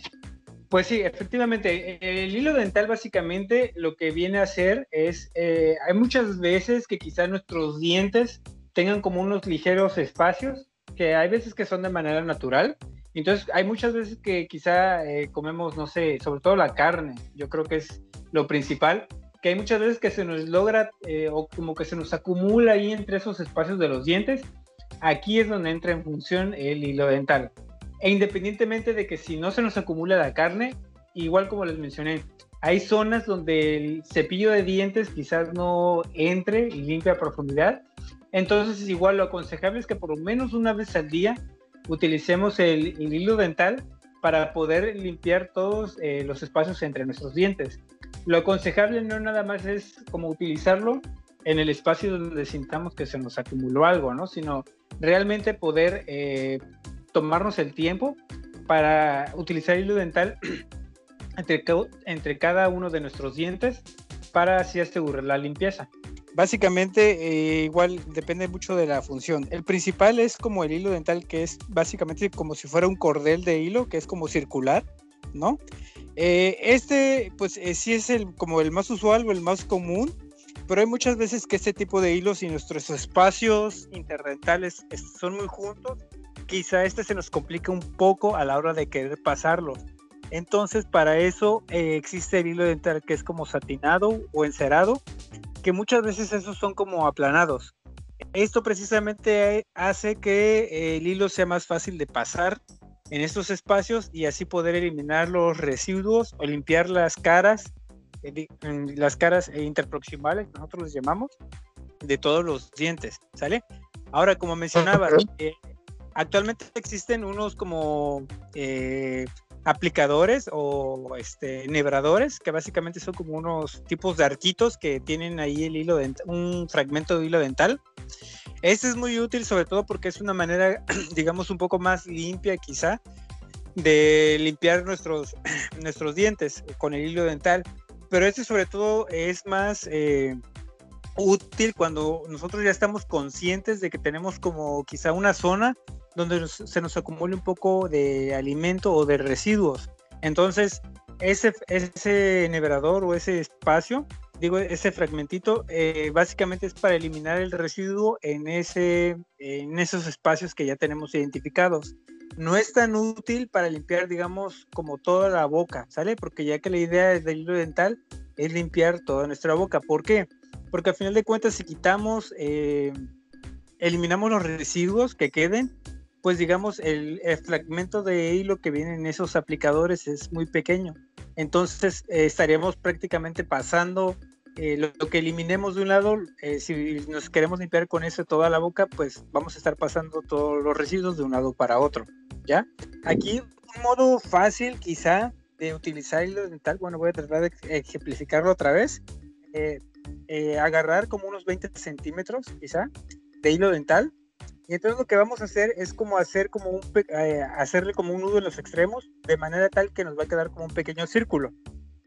Pues sí, efectivamente, el hilo dental básicamente lo que viene a hacer es, eh, hay muchas veces que quizás nuestros dientes tengan como unos ligeros espacios, que hay veces que son de manera natural, entonces hay muchas veces que quizá eh, comemos, no sé, sobre todo la carne, yo creo que es lo principal, que hay muchas veces que se nos logra eh, o como que se nos acumula ahí entre esos espacios de los dientes, aquí es donde entra en función el hilo dental. E independientemente de que si no se nos acumula la carne, igual como les mencioné, hay zonas donde el cepillo de dientes quizás no entre y limpia a profundidad. Entonces, igual lo aconsejable es que por lo menos una vez al día utilicemos el, hilo dental para poder limpiar todos eh, los espacios entre nuestros dientes. Lo aconsejable no nada más es como utilizarlo en el espacio donde sintamos que se nos acumuló algo, ¿no? Sino realmente poder eh, tomarnos el tiempo para utilizar hilo dental entre, cada uno de nuestros dientes para así asegurar la limpieza. Básicamente, eh, igual depende mucho de la función. El principal es como el hilo dental, que es básicamente como si fuera un cordel de hilo, que es como circular, ¿no? Eh, este, pues eh, sí es el, como el más usual o el más común, pero hay muchas veces que este tipo de hilos y nuestros espacios interdentales son muy juntos quizá este se nos complica un poco a la hora de querer pasarlo. Entonces, para eso eh, existe el hilo dental que es como satinado o encerado, que muchas veces esos son como aplanados. Esto precisamente hace que el hilo sea más fácil de pasar en estos espacios y así poder eliminar los residuos o limpiar las caras, eh, las caras interproximales, nosotros les llamamos, de todos los dientes, ¿sale? Ahora, como mencionaba, eh, actualmente existen unos como eh, aplicadores o este, nebradores, que básicamente son como unos tipos de arquitos que tienen ahí el hilo un fragmento de hilo dental. Este es muy útil sobre todo porque es una manera, digamos, un poco más limpia quizá de limpiar nuestros, nuestros dientes con el hilo dental. Pero este sobre todo es más eh, útil cuando nosotros ya estamos conscientes de que tenemos como quizá una zona donde se nos acumule un poco de alimento o de residuos. Entonces, ese, ese o ese espacio, digo, ese fragmentito, eh, básicamente es para eliminar el residuo en, ese, en esos espacios que ya tenemos identificados. No es tan útil para limpiar, digamos, como toda la boca, ¿sale? Porque ya que la idea del hilo dental es limpiar toda nuestra boca. ¿Por qué? Porque al final de cuentas, si quitamos, eh, eliminamos los residuos que queden, pues digamos, el, fragmento de hilo que viene en esos aplicadores es muy pequeño. Entonces eh, estaríamos prácticamente pasando eh, lo, que eliminemos de un lado, eh, si nos queremos limpiar con eso toda la boca, pues vamos a estar pasando todos los residuos de un lado para otro. ¿Ya? Aquí un modo fácil quizá de utilizar hilo dental, bueno, voy a tratar de ejemplificarlo otra vez. agarrar como unos 20 centímetros quizá de hilo dental y entonces lo que vamos a hacer es como hacer como un eh, hacerle como un nudo en los extremos, de manera tal que nos va a quedar como un pequeño círculo.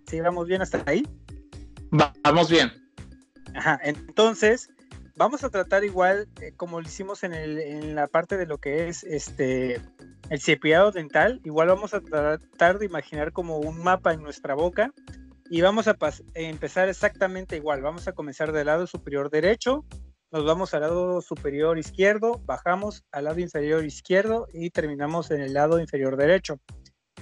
¿Sí vamos bien hasta ahí? Vamos bien. Ajá, entonces vamos a tratar igual eh, como lo hicimos en, el, en la parte de lo que es este el cepillado dental, igual vamos a tratar de imaginar como un mapa en nuestra boca y vamos a empezar exactamente igual. Vamos a comenzar del lado superior derecho, nos vamos al lado superior izquierdo, bajamos al lado inferior izquierdo y terminamos en el lado inferior derecho.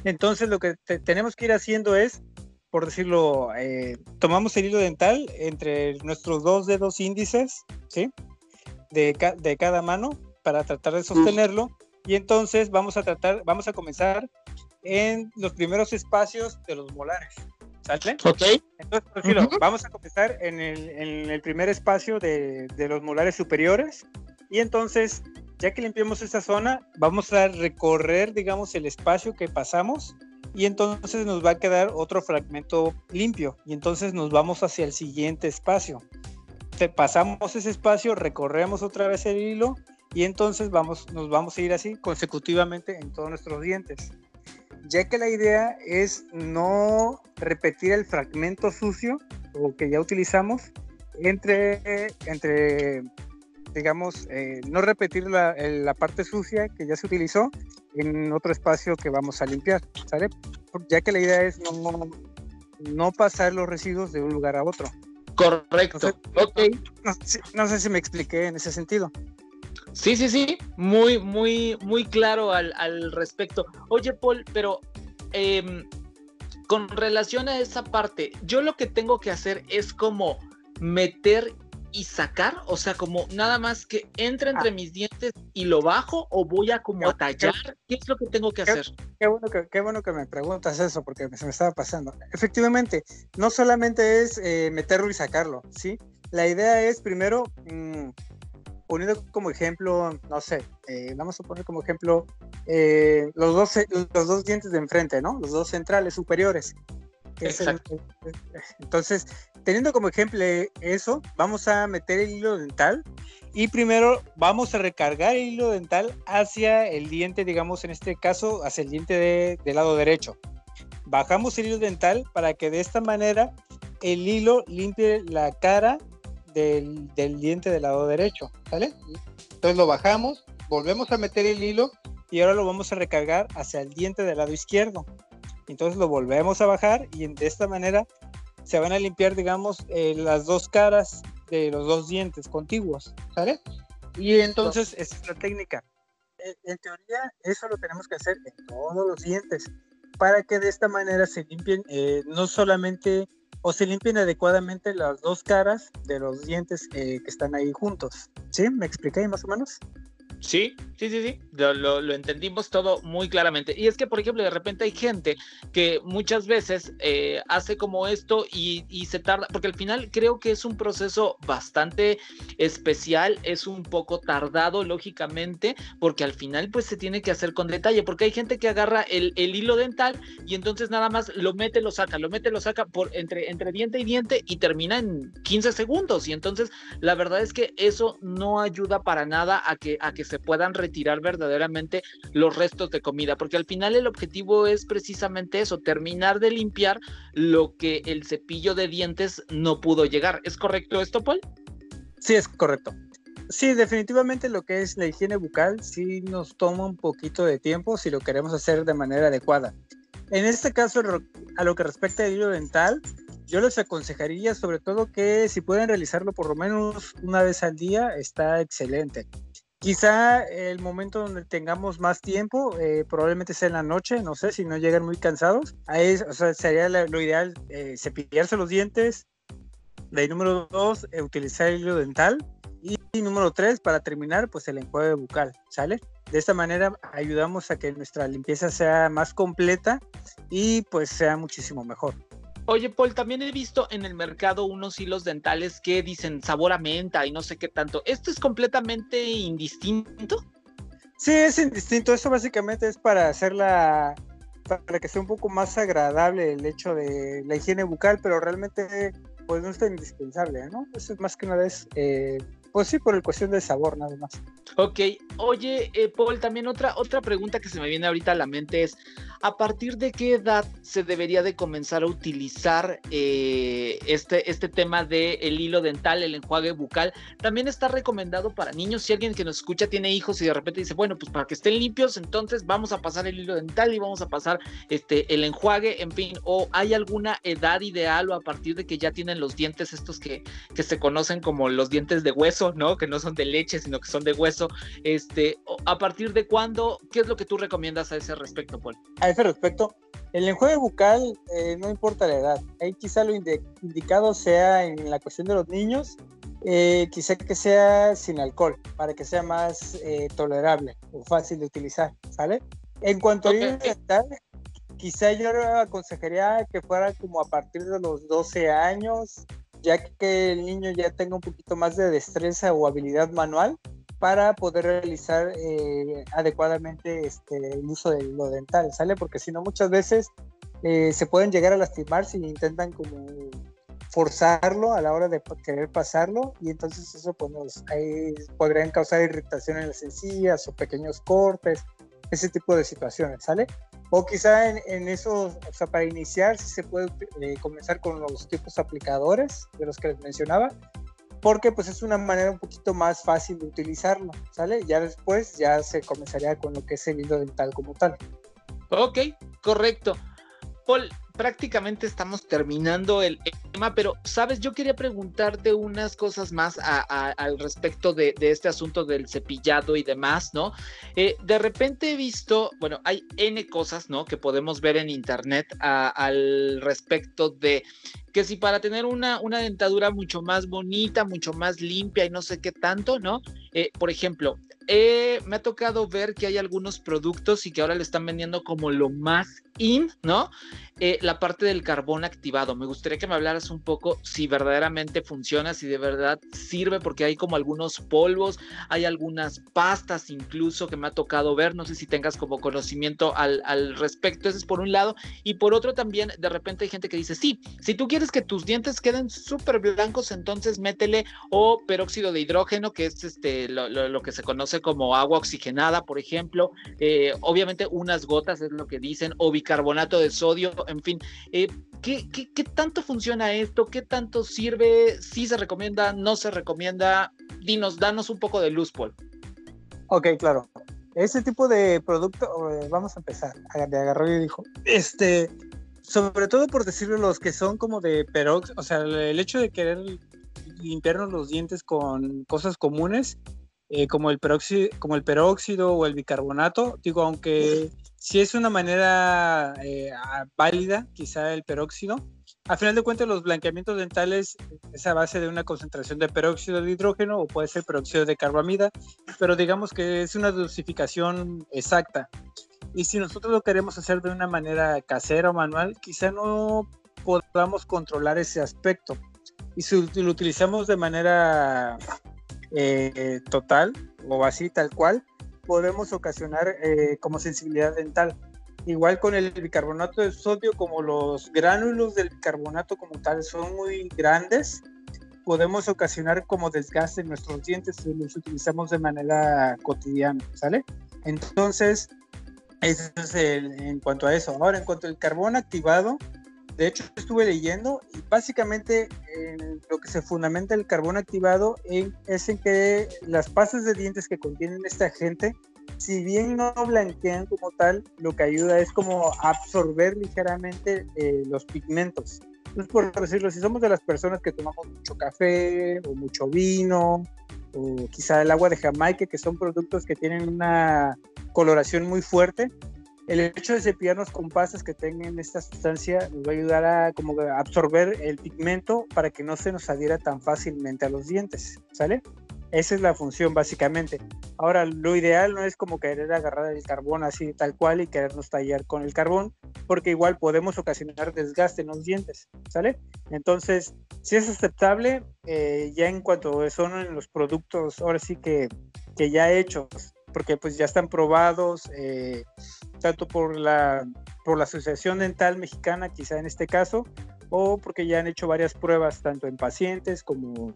Entonces lo que tenemos que ir haciendo es, por decirlo, eh, tomamos el hilo dental entre nuestros dos dedos índices, ¿sí? De, de cada mano para tratar de sostenerlo y entonces vamos a tratar, vamos a comenzar en los primeros espacios de los molares. ¿Sale? Ok. Entonces, vamos a comenzar en el, primer espacio de, los molares superiores. Y entonces, ya que limpiamos esa zona, vamos a recorrer, digamos, el espacio que pasamos. Y entonces nos va a quedar otro fragmento limpio. Y entonces nos vamos hacia el siguiente espacio. pasamos ese espacio, recorremos otra vez el hilo. Y entonces vamos, nos vamos a ir así consecutivamente en todos nuestros dientes ya que la idea es no repetir el fragmento sucio o que ya utilizamos entre, entre digamos, eh, no repetir la, la, parte sucia que ya se utilizó en otro espacio que vamos a limpiar, ¿sale? Ya que la idea es no, no pasar los residuos de un lugar a otro. Correcto. no sé si me expliqué en ese sentido. Sí, sí, sí, muy, muy, muy claro al, respecto. Oye, Paul, pero em, con relación a esa parte, yo lo que tengo que hacer es como meter y sacar, o sea, como nada más que entre entre ah. mis dientes y lo bajo o voy a como a tallar, ¿qué es lo que tengo que hacer? Qué bueno que, qué bueno que me preguntas eso porque se me estaba pasando. Efectivamente, no solamente es eh, meterlo y sacarlo, ¿sí? La idea es primero mm, poniendo como ejemplo, no sé, eh, vamos a poner como ejemplo eh, los, dos, los dos dientes de enfrente, ¿no? Los dos centrales superiores. entonces, teniendo como ejemplo eso, vamos a meter el hilo dental y primero vamos a recargar el hilo dental hacia el diente, digamos en este caso, hacia el diente del lado derecho. Bajamos el hilo dental para que de esta manera el hilo limpie la cara del, diente del lado derecho, ¿sale? Entonces lo bajamos, volvemos a meter el hilo y ahora lo vamos a recargar hacia el diente del lado izquierdo. Entonces lo volvemos a bajar y de esta manera se van a limpiar, digamos, eh, las dos caras de los dos dientes contiguos, ¿sale? Y entonces esa es la técnica. En, teoría, eso lo tenemos que hacer en todos los dientes para que de esta manera se limpien eh, no solamente o se limpien adecuadamente las dos caras de los dientes que están ahí juntos. ¿Sí? ¿Me expliqué más o menos? Sí, sí, sí, sí, lo, entendimos todo muy claramente. Y es que, por ejemplo, de repente hay gente que muchas veces eh, hace como esto y, y, se tarda, porque al final creo que es un proceso bastante especial, es un poco tardado, lógicamente, porque al final pues se tiene que hacer con detalle, porque hay gente que agarra el, el hilo dental y entonces nada más lo mete, lo saca, lo mete, lo saca por entre, entre diente y diente y termina en 15 segundos. Y entonces la verdad es que eso no ayuda para nada a que, a que se puedan retirar verdaderamente los restos de comida, porque al final el objetivo es precisamente eso, terminar de limpiar lo que el cepillo de dientes no pudo llegar. ¿Es correcto esto, Paul? Sí, es correcto. Sí, definitivamente lo que es la higiene bucal sí nos toma un poquito de tiempo si lo queremos hacer de manera adecuada. En este caso, a lo que respecta al hilo dental, yo les aconsejaría sobre todo que si pueden realizarlo por lo menos una vez al día, está excelente. Quizá el momento donde tengamos más tiempo, eh, probablemente sea en la noche, no sé, si no llegan muy cansados. Ahí o sea, sería lo ideal eh, cepillarse los dientes. De número dos, eh, utilizar el hilo dental. Y, número tres, para terminar, pues el enjuague bucal, ¿sale? De esta manera ayudamos a que nuestra limpieza sea más completa y pues sea muchísimo mejor. Oye, Paul, también he visto en el mercado unos hilos dentales que dicen sabor a menta y no sé qué tanto. ¿Esto es completamente indistinto? Sí, es indistinto. Eso básicamente es para hacerla, para que sea un poco más agradable el hecho de la higiene bucal, pero realmente pues no está indispensable, ¿no? Eso es más que una vez eh, pues sí, por el cuestión del sabor, nada más. Ok, oye, eh, Paul, también otra, otra pregunta que se me viene ahorita a la mente es, ¿a partir de qué edad se debería de comenzar a utilizar eh, este, este tema del el hilo dental, el enjuague bucal? También está recomendado para niños, si alguien que nos escucha tiene hijos y de repente dice, bueno, pues para que estén limpios, entonces vamos a pasar el hilo dental y vamos a pasar este, el enjuague, en fin, o hay alguna edad ideal o a partir de que ya tienen los dientes estos que, que se conocen como los dientes de hueso ¿no? Que no son de leche, sino que son de hueso. Este, ¿A partir de cuándo? ¿Qué es lo que tú recomiendas a ese respecto, Paul? A ese respecto, el enjuague bucal eh, no importa la edad. Ahí quizá lo indicado sea en la cuestión de los niños, eh, quizá que sea sin alcohol, para que sea más eh, tolerable o fácil de utilizar, ¿sale? En cuanto a dental, quizá yo aconsejaría que fuera como a partir de los 12 años, ya que el niño ya tenga un poquito más de destreza o habilidad manual para poder realizar eh, adecuadamente este, el uso de lo dental, ¿sale? Porque si no, muchas veces eh, se pueden llegar a lastimar si intentan como forzarlo a la hora de querer pasarlo y entonces eso pues ahí podrían causar irritación en las encías o pequeños cortes, ese tipo de situaciones, ¿sale? O quizá en, eso, o sea, para iniciar, si se puede eh, comenzar con los tipos aplicadores de los que les mencionaba, porque pues es una manera un poquito más fácil de utilizarlo, ¿sale? Ya después ya se comenzaría con lo que es el hilo dental como tal. Ok, correcto. Paul, prácticamente estamos terminando el tema, pero sabes, yo quería preguntarte unas cosas más al respecto de, este asunto del cepillado y demás, ¿no? Eh, de repente he visto, bueno, hay N cosas, ¿no? Que podemos ver en internet al respecto de que si para tener una, una dentadura mucho más bonita, mucho más limpia y no sé qué tanto, ¿no? Eh, por ejemplo, eh, me ha tocado ver que hay algunos productos y que ahora le están vendiendo como lo más in, ¿no? Eh, la parte del carbón activado. Me gustaría que me hablaras un poco si verdaderamente funciona, si de verdad sirve, porque hay como algunos polvos, hay algunas pastas incluso que me ha tocado ver. No sé si tengas como conocimiento al, al respecto. Ese es por un lado. Y por otro también, de repente hay gente que dice, sí, si tú quieres que tus dientes queden súper blancos, entonces métele o peróxido de hidrógeno, que es este lo, lo, que se conoce como agua oxigenada, por ejemplo. Eh, obviamente unas gotas es lo que dicen, o bicarbonato de sodio en fin. Eh, ¿qué, qué, tanto funciona esto? ¿Qué tanto sirve? ¿Sí se recomienda? ¿No se recomienda? Dinos, danos un poco de luz, Paul. Ok, claro. Ese tipo de producto, eh, vamos a empezar. De agarró y dijo, este, sobre todo por decirlo, los que son como de peróxido, o sea, el hecho de querer limpiarnos los dientes con cosas comunes, eh, como, el peróxido, el o el bicarbonato, digo, aunque si es una manera eh, válida, quizá el peróxido, A final de cuentas, los blanqueamientos dentales es a base de una concentración de peróxido de hidrógeno o puede ser peróxido de carbamida, pero digamos que es una dosificación exacta. Y si nosotros lo queremos hacer de una manera casera o manual, quizá no podamos controlar ese aspecto. Y si lo utilizamos de manera eh, total o así tal cual, podemos ocasionar eh, como sensibilidad dental. Igual con el bicarbonato de sodio, como los gránulos del bicarbonato como tal son muy grandes, podemos ocasionar como desgaste en nuestros dientes si los utilizamos de manera cotidiana, ¿sale? Entonces, es en cuanto a eso. Ahora, en cuanto al carbón activado, de hecho estuve leyendo y básicamente lo que se fundamenta el carbón activado es en que las pastas de dientes que contienen este agente si bien no blanquean como tal, lo que ayuda es como absorber ligeramente eh, los pigmentos. Entonces, por decirlo, si somos de las personas que tomamos mucho café o mucho vino, o quizá el agua de Jamaica, que son productos que tienen una coloración muy fuerte, el hecho de cepillarnos con pastas que tengan esta sustancia nos va a ayudar a como absorber el pigmento para que no se nos adhiera tan fácilmente a los dientes, ¿sale? Esa es la función básicamente. Ahora, lo ideal no es como querer agarrar el carbón así tal cual y querernos tallar con el carbón, porque igual podemos ocasionar desgaste en los dientes, ¿sale? Entonces, si es aceptable, eh, ya en cuanto son los productos, ahora sí que, que ya hechos, porque pues ya están probados, eh, tanto por la, por la Asociación Dental Mexicana, quizá en este caso, o porque ya han hecho varias pruebas tanto en pacientes como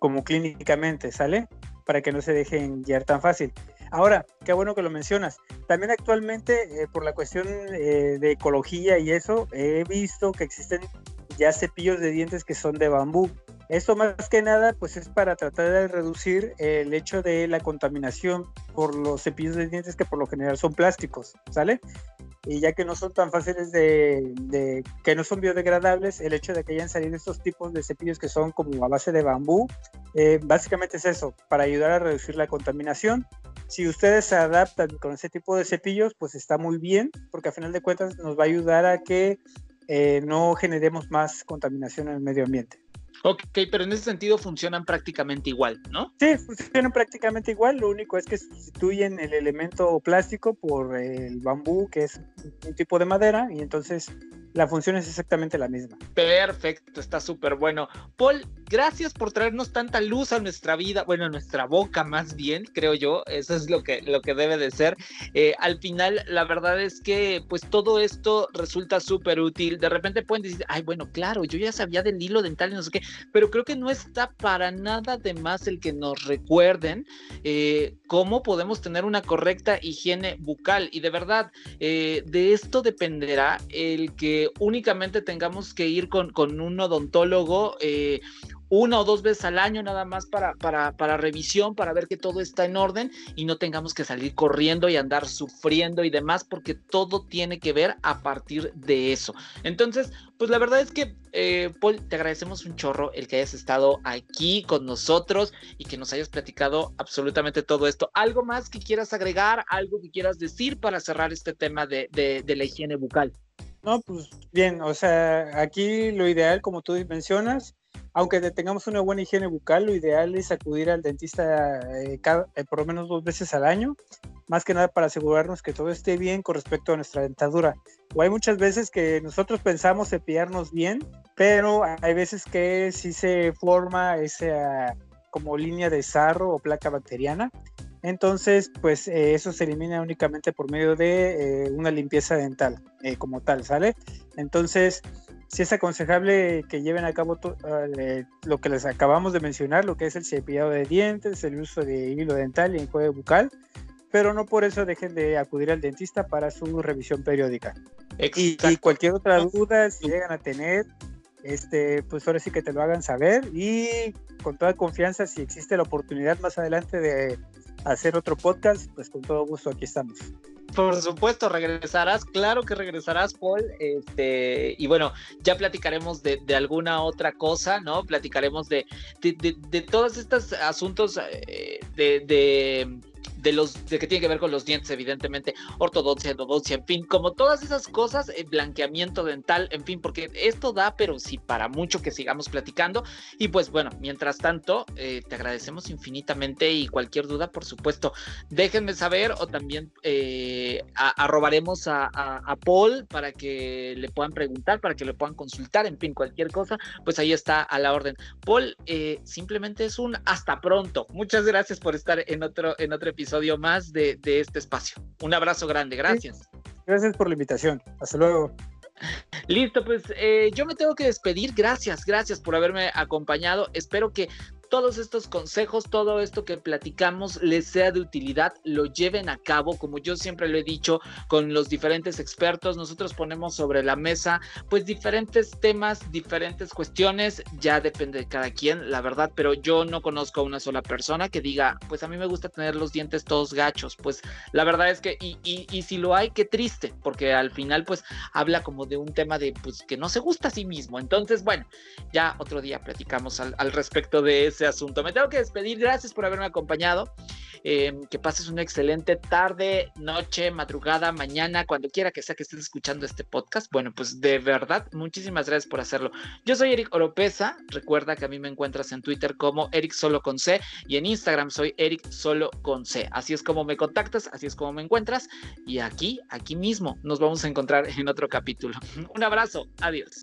como clínicamente, ¿sale? Para que no se dejen guiar tan fácil. Ahora, qué bueno que lo mencionas. También actualmente, eh, por la cuestión eh, de ecología y eso, he visto que existen ya cepillos de dientes que son de bambú. Esto más que nada, pues es para tratar de reducir el hecho de la contaminación por los cepillos de dientes que por lo general son plásticos, ¿sale? Y ya que no son tan fáciles de, que no son biodegradables, el hecho de que hayan salido estos tipos de cepillos que son como a base de bambú, eh, básicamente es eso, para ayudar a reducir la contaminación. Si ustedes se adaptan con ese tipo de cepillos, pues está muy bien, porque a final de cuentas nos va a ayudar a que eh, no generemos más contaminación en el medio ambiente. Ok, pero en ese sentido funcionan prácticamente igual, ¿no? Sí, funcionan prácticamente igual, lo único es que sustituyen el elemento plástico por el bambú, que es un tipo de madera, y entonces la función es exactamente la misma. Perfecto, está súper bueno. Paul, gracias por traernos tanta luz a nuestra vida, bueno, a nuestra boca más bien, creo yo, eso es lo que, lo que debe de ser. Eh, al final, la verdad es que pues todo esto resulta súper útil. De repente pueden decir, ay, bueno, claro, yo ya sabía del hilo dental y no sé qué, pero creo que no está para nada de más el que nos recuerden eh, cómo podemos tener una correcta higiene bucal. Y de verdad, eh, de esto dependerá el que únicamente tengamos que ir con, con un odontólogo eh, una o dos veces al año nada más para, para, para, revisión, para ver que todo está en orden y no tengamos que salir corriendo y andar sufriendo y demás, porque todo tiene que ver a partir de eso. Entonces, pues la verdad es que, eh, Paul, te agradecemos un chorro el que hayas estado aquí con nosotros y que nos hayas platicado absolutamente todo esto. ¿Algo más que quieras agregar? ¿Algo que quieras decir para cerrar este tema de, de, de la higiene bucal? No, pues bien, o sea, aquí lo ideal, como tú mencionas, aunque tengamos una buena higiene bucal, lo ideal es acudir al dentista eh, eh, por lo menos dos veces al año, más que nada para asegurarnos que todo esté bien con respecto a nuestra dentadura. O hay muchas veces que nosotros pensamos cepillarnos bien, pero hay veces que sí se forma esa como línea de sarro o placa bacteriana entonces, pues eh, eso se elimina únicamente por medio de eh, una limpieza dental eh, como tal, ¿sale? Entonces, sí es aconsejable que lleven a cabo lo que les acabamos de mencionar, lo que es el cepillado de dientes, el uso de hilo dental y enjuague bucal, pero no por eso dejen de acudir al dentista para su revisión periódica. Y, y, cualquier otra duda, si llegan a tener, este, pues ahora sí que te lo hagan saber y con toda confianza, si existe la oportunidad más adelante de hacer otro podcast, pues con todo gusto aquí estamos. Por supuesto, regresarás, claro que regresarás, Paul. Este, y bueno, ya platicaremos de, alguna otra cosa, ¿no? Platicaremos de, de, todos estos asuntos eh, de, de los de que tiene que ver con los dientes, evidentemente, ortodoncia, endodoncia, en fin, como todas esas cosas, eh, blanqueamiento dental, en fin, porque esto da, pero sí, para mucho que sigamos platicando. Y pues bueno, mientras tanto, eh, te agradecemos infinitamente y cualquier duda, por supuesto, déjenme saber o también eh, arrobaremos a, a, Paul para que le puedan preguntar, para que le puedan consultar, en fin, cualquier cosa, pues ahí está a la orden. Paul, simplemente es un hasta pronto. Muchas gracias por estar en otro, en otro episodio más de, de este espacio. Un abrazo grande, gracias. Gracias por la invitación. Hasta luego. Listo, pues eh, yo me tengo que despedir. Gracias, gracias por haberme acompañado. Espero que todos estos consejos, todo esto que platicamos les sea de utilidad, lo lleven a cabo, como yo siempre lo he dicho con los diferentes expertos, nosotros ponemos sobre la mesa pues diferentes temas, diferentes cuestiones, ya depende de cada quien, la verdad, pero yo no conozco a una sola persona que diga, pues a mí me gusta tener los dientes todos gachos, pues la verdad es que, y, y, si lo hay, qué triste, porque al final pues habla como de un tema de pues que no se gusta a sí mismo, entonces bueno, ya otro día platicamos al respecto de eso asunto. Me tengo que despedir, gracias por haberme acompañado. Em, que pases una excelente tarde, noche, madrugada, mañana, cuando quiera que sea que estés escuchando este podcast. Bueno, pues de verdad, muchísimas gracias por hacerlo. Yo soy Eric Oropesa. Recuerda que a mí me encuentras en Twitter como Eric Solo con C y en Instagram soy Eric Solo con C. Así es como me contactas, así es como me encuentras. Y aquí, aquí mismo, nos vamos a encontrar en otro capítulo. Un abrazo, adiós.